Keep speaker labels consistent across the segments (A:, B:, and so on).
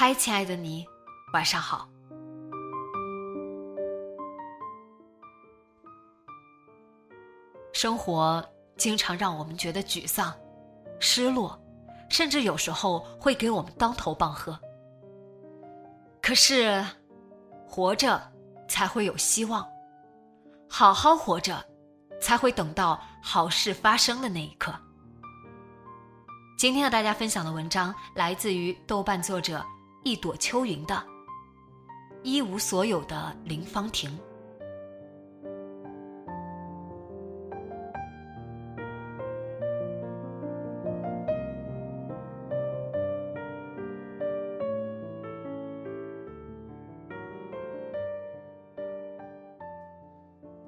A: 嗨，亲爱的你，晚上好。生活经常让我们觉得沮丧、失落，甚至有时候会给我们当头棒喝。可是，活着才会有希望，好好活着，才会等到好事发生的那一刻。今天和大家分享的文章来自于豆瓣作者。一朵秋云的，一无所有的林芳婷。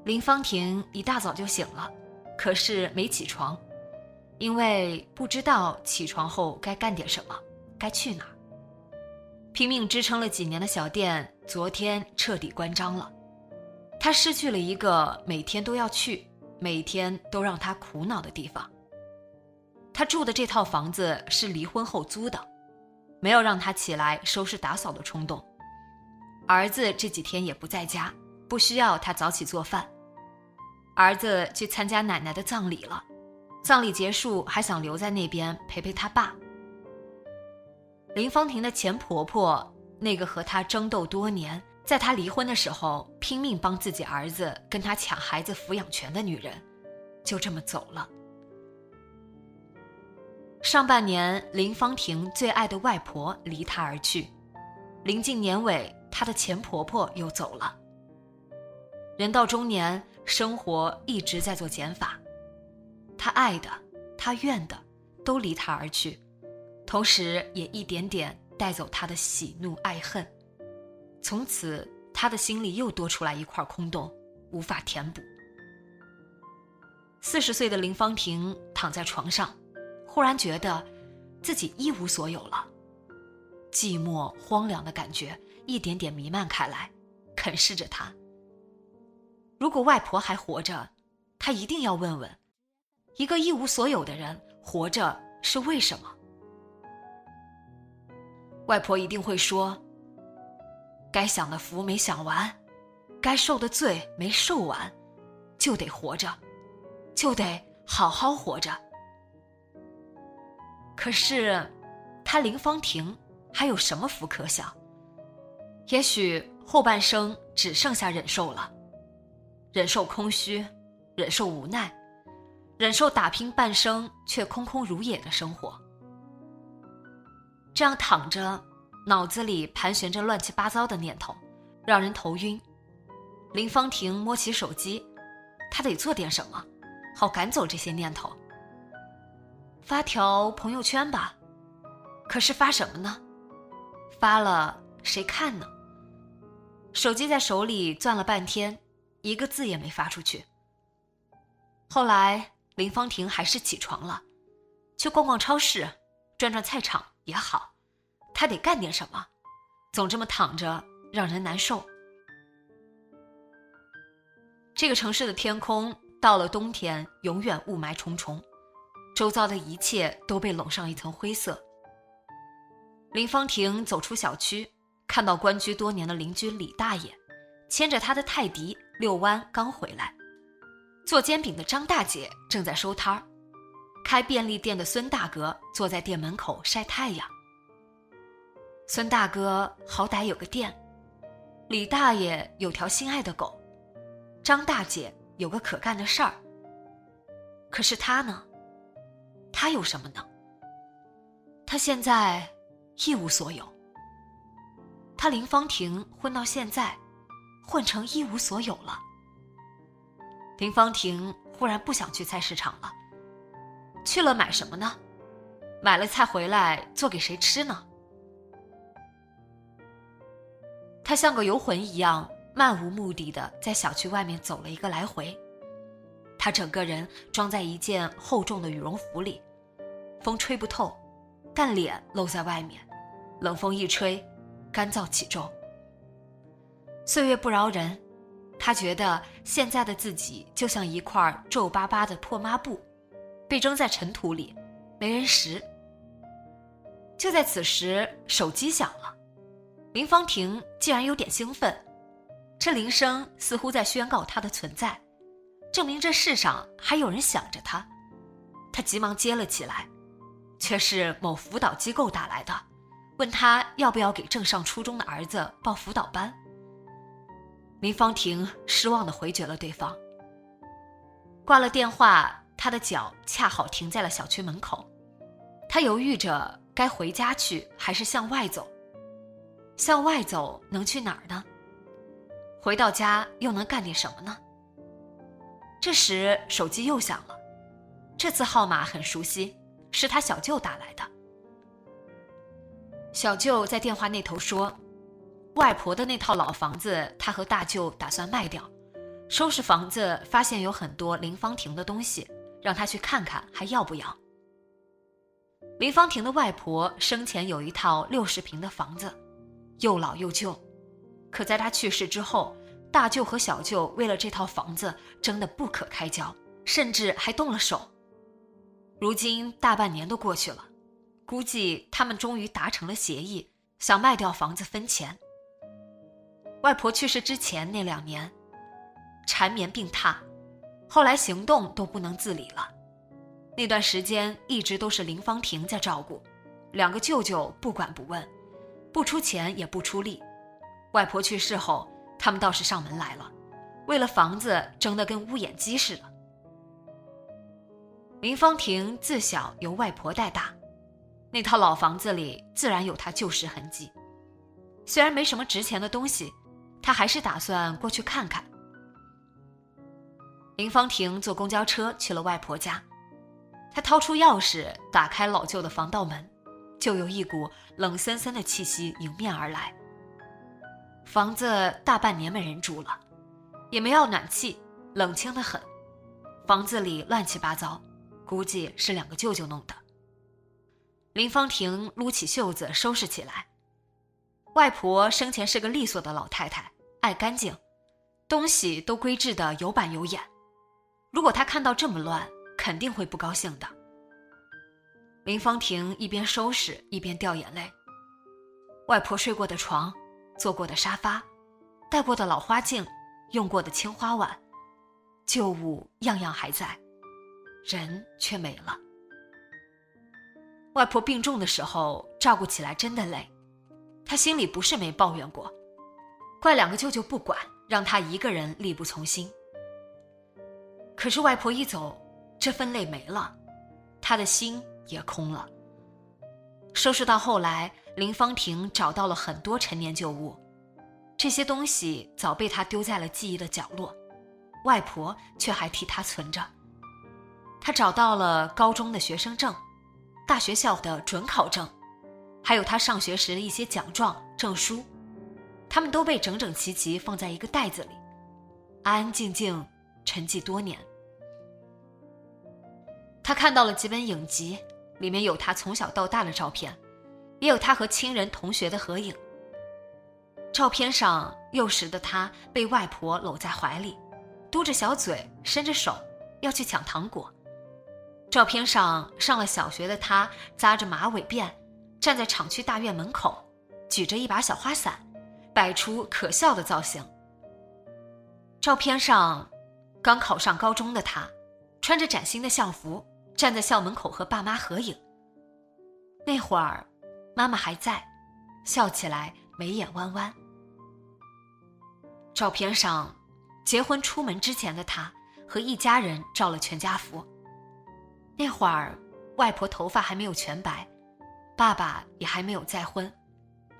A: 林芳婷一大早就醒了，可是没起床，因为不知道起床后该干点什么，该去哪儿。拼命支撑了几年的小店，昨天彻底关张了。他失去了一个每天都要去、每天都让他苦恼的地方。他住的这套房子是离婚后租的，没有让他起来收拾打扫的冲动。儿子这几天也不在家，不需要他早起做饭。儿子去参加奶奶的葬礼了，葬礼结束还想留在那边陪陪他爸。林芳婷的前婆婆，那个和她争斗多年，在她离婚的时候拼命帮自己儿子跟她抢孩子抚养权的女人，就这么走了。上半年，林芳婷最爱的外婆离她而去，临近年尾，她的前婆婆又走了。人到中年，生活一直在做减法，她爱的，她怨的，都离她而去。同时，也一点点带走他的喜怒哀恨，从此他的心里又多出来一块空洞，无法填补。四十岁的林芳婷躺在床上，忽然觉得自己一无所有了，寂寞荒凉的感觉一点点弥漫开来，啃噬着他。如果外婆还活着，他一定要问问：一个一无所有的人活着是为什么？外婆一定会说：“该享的福没享完，该受的罪没受完，就得活着，就得好好活着。”可是，他林芳婷还有什么福可享？也许后半生只剩下忍受了，忍受空虚，忍受无奈，忍受打拼半生却空空如也的生活。这样躺着，脑子里盘旋着乱七八糟的念头，让人头晕。林芳婷摸起手机，她得做点什么，好赶走这些念头。发条朋友圈吧，可是发什么呢？发了谁看呢？手机在手里攥了半天，一个字也没发出去。后来林芳婷还是起床了，去逛逛超市，转转菜场。也好，他得干点什么，总这么躺着让人难受。这个城市的天空到了冬天永远雾霾重重，周遭的一切都被笼上一层灰色。林芳婷走出小区，看到关居多年的邻居李大爷，牵着他的泰迪遛弯刚回来，做煎饼的张大姐正在收摊儿。开便利店的孙大哥坐在店门口晒太阳，孙大哥好歹有个店，李大爷有条心爱的狗，张大姐有个可干的事儿。可是他呢？他有什么呢？他现在一无所有。他林芳婷混到现在，混成一无所有了。林芳婷忽然不想去菜市场了。去了买什么呢？买了菜回来做给谁吃呢？他像个游魂一样，漫无目的的在小区外面走了一个来回。他整个人装在一件厚重的羽绒服里，风吹不透，但脸露在外面，冷风一吹，干燥起重。岁月不饶人，他觉得现在的自己就像一块皱巴巴的破抹布。被扔在尘土里，没人拾。就在此时，手机响了，林芳婷竟然有点兴奋，这铃声似乎在宣告她的存在，证明这世上还有人想着她。她急忙接了起来，却是某辅导机构打来的，问她要不要给正上初中的儿子报辅导班。林芳婷失望地回绝了对方，挂了电话。他的脚恰好停在了小区门口，他犹豫着该回家去还是向外走。向外走能去哪儿呢？回到家又能干点什么呢？这时手机又响了，这次号码很熟悉，是他小舅打来的。小舅在电话那头说：“外婆的那套老房子，他和大舅打算卖掉，收拾房子，发现有很多林芳婷的东西。”让他去看看，还要不要？林芳婷的外婆生前有一套六十平的房子，又老又旧，可在他去世之后，大舅和小舅为了这套房子争得不可开交，甚至还动了手。如今大半年都过去了，估计他们终于达成了协议，想卖掉房子分钱。外婆去世之前那两年，缠绵病榻。后来行动都不能自理了，那段时间一直都是林芳婷在照顾，两个舅舅不管不问，不出钱也不出力。外婆去世后，他们倒是上门来了，为了房子争得跟乌眼鸡似的。林芳婷自小由外婆带大，那套老房子里自然有她旧时痕迹。虽然没什么值钱的东西，她还是打算过去看看。林芳婷坐公交车去了外婆家，她掏出钥匙打开老旧的防盗门，就有一股冷森森的气息迎面而来。房子大半年没人住了，也没要暖气，冷清的很。房子里乱七八糟，估计是两个舅舅弄的。林芳婷撸起袖子收拾起来。外婆生前是个利索的老太太，爱干净，东西都规制的有板有眼。如果她看到这么乱，肯定会不高兴的。林芳婷一边收拾一边掉眼泪。外婆睡过的床，坐过的沙发，戴过的老花镜，用过的青花碗，旧物样样还在，人却没了。外婆病重的时候，照顾起来真的累，她心里不是没抱怨过，怪两个舅舅不管，让她一个人力不从心。可是外婆一走，这份累没了，她的心也空了。收拾到后来，林芳婷找到了很多陈年旧物，这些东西早被她丢在了记忆的角落，外婆却还替她存着。他找到了高中的学生证，大学校的准考证，还有他上学时的一些奖状、证书，他们都被整整齐齐放在一个袋子里，安安静静沉寂多年。他看到了几本影集，里面有他从小到大的照片，也有他和亲人同学的合影。照片上幼时的他被外婆搂在怀里，嘟着小嘴，伸着手要去抢糖果。照片上上了小学的他扎着马尾辫，站在厂区大院门口，举着一把小花伞，摆出可笑的造型。照片上刚考上高中的他，穿着崭新的校服。站在校门口和爸妈合影。那会儿，妈妈还在，笑起来眉眼弯弯。照片上，结婚出门之前的他和一家人照了全家福。那会儿，外婆头发还没有全白，爸爸也还没有再婚，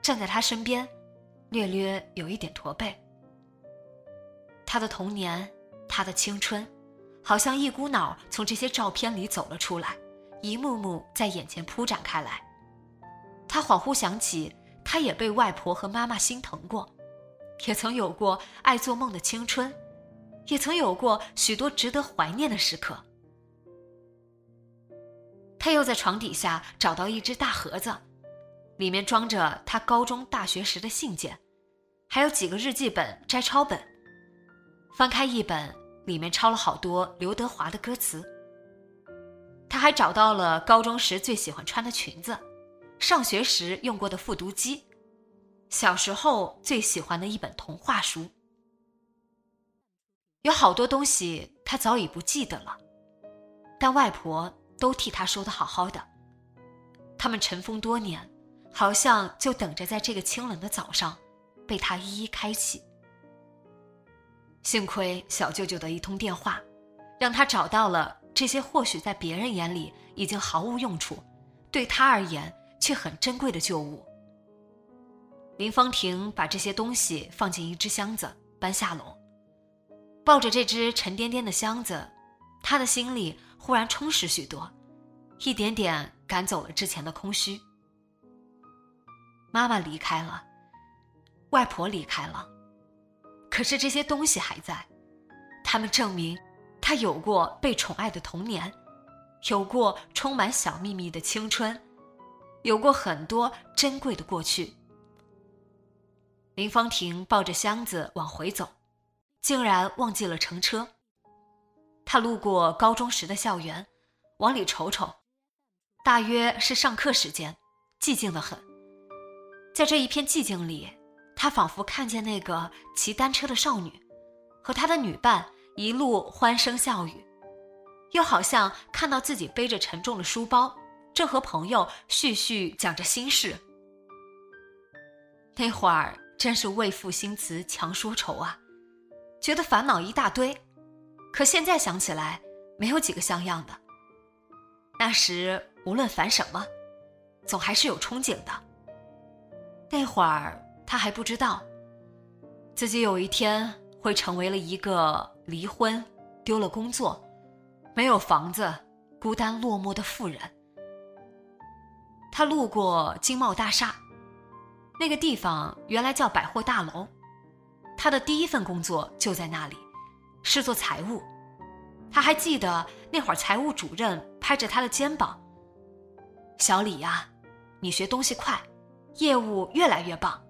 A: 站在他身边，略略有一点驼背。他的童年，他的青春，好像一股脑从这些照片里走了出来，一幕幕在眼前铺展开来。他恍惚想起，他也被外婆和妈妈心疼过。也曾有过爱做梦的青春，也曾有过许多值得怀念的时刻。他又在床底下找到一只大盒子，里面装着他高中、大学时的信件，还有几个日记本、摘抄本。翻开一本，里面抄了好多刘德华的歌词。他还找到了高中时最喜欢穿的裙子，上学时用过的复读机。小时候最喜欢的一本童话书，有好多东西他早已不记得了，但外婆都替他收的好好的。他们尘封多年，好像就等着在这个清冷的早上，被他一一开启。幸亏小舅舅的一通电话，让他找到了这些或许在别人眼里已经毫无用处，对他而言却很珍贵的旧物。林芳婷把这些东西放进一只箱子，搬下楼，抱着这只沉甸甸的箱子，她的心里忽然充实许多，一点点赶走了之前的空虚。妈妈离开了，外婆离开了，可是这些东西还在，他们证明他有过被宠爱的童年，有过充满小秘密的青春，有过很多珍贵的过去。林芳婷抱着箱子往回走，竟然忘记了乘车。她路过高中时的校园，往里瞅瞅，大约是上课时间，寂静的很。在这一片寂静里，他仿佛看见那个骑单车的少女，和她的女伴一路欢声笑语，又好像看到自己背着沉重的书包，正和朋友絮絮讲着心事。那会儿。真是为赋新词强说愁啊，觉得烦恼一大堆，可现在想起来，没有几个像样的。那时无论烦什么，总还是有憧憬的。那会儿他还不知道，自己有一天会成为了一个离婚、丢了工作、没有房子、孤单落寞的妇人。他路过金茂大厦。那个地方原来叫百货大楼，他的第一份工作就在那里，是做财务。他还记得那会儿，财务主任拍着他的肩膀：“小李呀，你学东西快，业务越来越棒，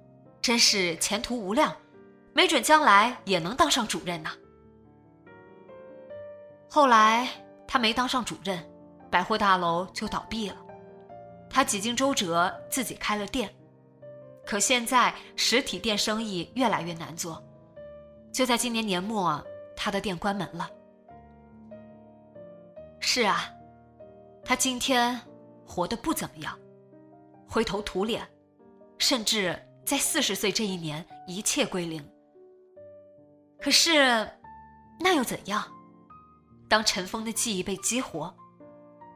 A: 真是前途无量，没准将来也能当上主任呢。”后来他没当上主任，百货大楼就倒闭了，他几经周折，自己开了店。可现在实体店生意越来越难做，就在今年年末，他的店关门了。是啊，他今天活得不怎么样，灰头土脸，甚至在四十岁这一年一切归零。可是，那又怎样？当尘封的记忆被激活，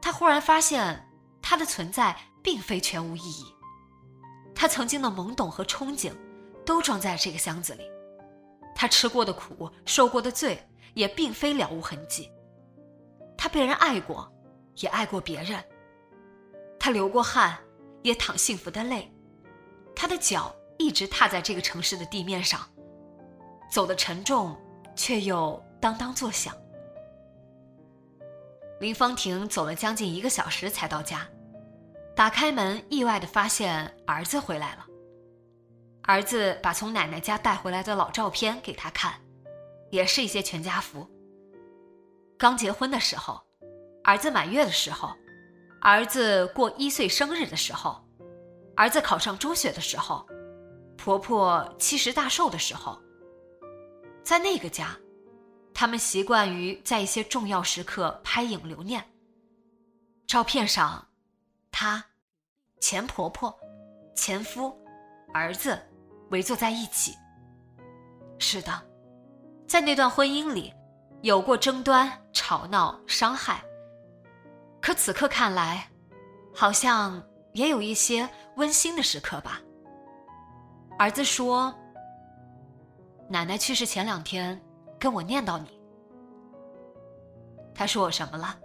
A: 他忽然发现，他的存在并非全无意义。他曾经的懵懂和憧憬，都装在这个箱子里。他吃过的苦，受过的罪，也并非了无痕迹。他被人爱过，也爱过别人。他流过汗，也淌幸福的泪。他的脚一直踏在这个城市的地面上，走得沉重，却又当当作响。林芳婷走了将近一个小时才到家。打开门，意外的发现儿子回来了。儿子把从奶奶家带回来的老照片给他看，也是一些全家福。刚结婚的时候，儿子满月的时候，儿子过一岁生日的时候，儿子考上中学的时候，婆婆七十大寿的时候。在那个家，他们习惯于在一些重要时刻拍影留念。照片上。她、前婆婆、前夫，儿子围坐在一起。是的，在那段婚姻里，有过争端、吵闹、伤害。可此刻看来，好像也有一些温馨的时刻吧。儿子说：“奶奶去世前两天，跟我念叨你。”他说我什么了？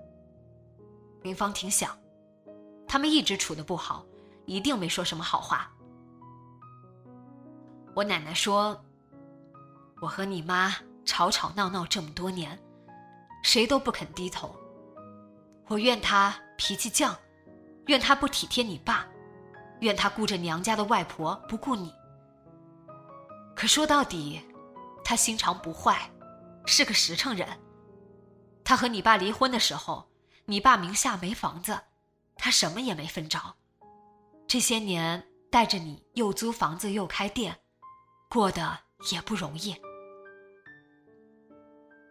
A: 林芳婷想，他们一直处的不好，一定没说什么好话。我奶奶说：“我和你妈吵吵闹闹这么多年，谁都不肯低头。我怨她脾气犟，怨她不体贴你爸，怨她顾着娘家的外婆不顾你。可说到底，他心肠不坏，是个实诚人。”他和你爸离婚的时候，你爸名下没房子，他什么也没分着。这些年带着你又租房子又开店，过得也不容易。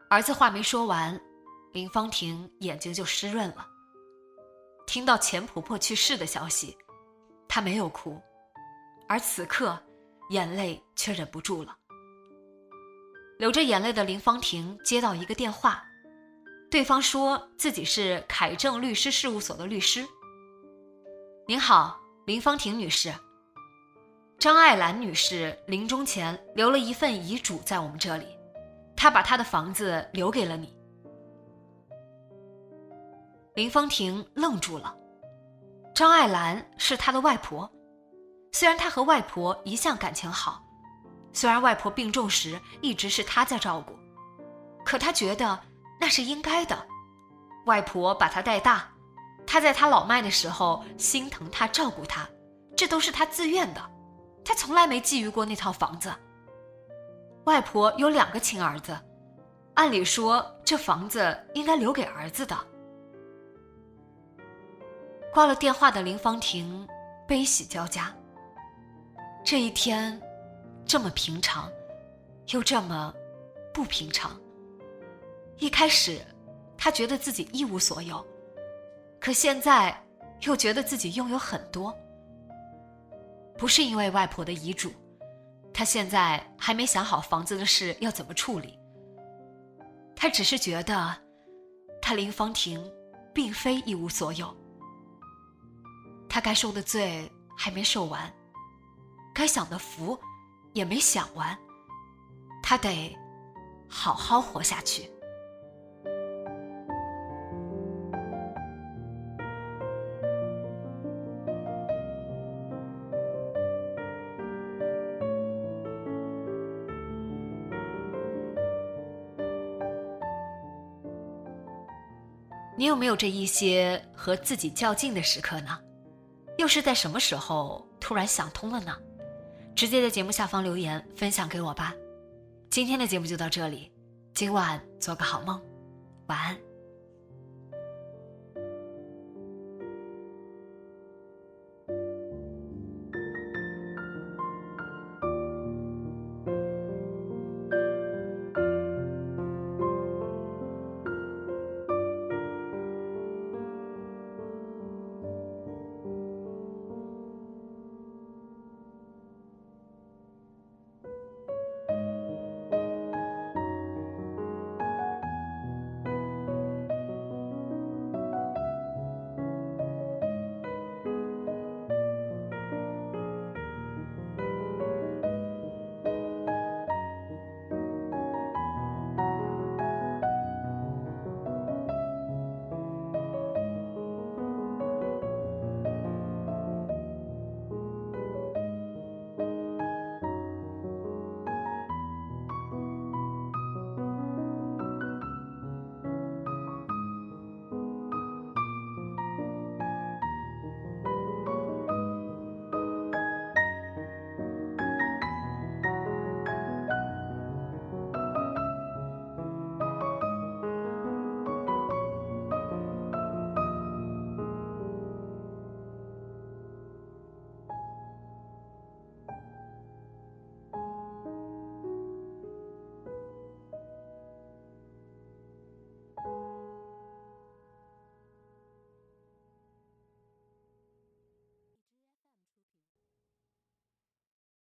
A: 儿子话没说完，林芳婷眼睛就湿润了。听到钱婆婆去世的消息，她没有哭，而此刻眼泪却忍不住了。流着眼泪的林芳婷接到一个电话。对方说自己是凯正律师事务所的律师。您好，林芳婷女士。张爱兰女士临终前留了一份遗嘱在我们这里，她把她的房子留给了你。林芳婷愣住了。张爱兰是她的外婆，虽然他和外婆一向感情好，虽然外婆病重时一直是他在照顾，可他觉得。那是应该的，外婆把他带大，他在他老迈的时候心疼他、照顾他，这都是他自愿的，他从来没觊觎过那套房子。外婆有两个亲儿子，按理说这房子应该留给儿子的。挂了电话的林芳婷悲喜交加。这一天，这么平常，又这么不平常。一开始，他觉得自己一无所有，可现在又觉得自己拥有很多。不是因为外婆的遗嘱，他现在还没想好房子的事要怎么处理。他只是觉得，他林芳婷并非一无所有。他该受的罪还没受完，该享的福也没享完，他得好好活下去。你有没有这一些和自己较劲的时刻呢？又是在什么时候突然想通了呢？直接在节目下方留言分享给我吧。今天的节目就到这里，今晚做个好梦，晚安。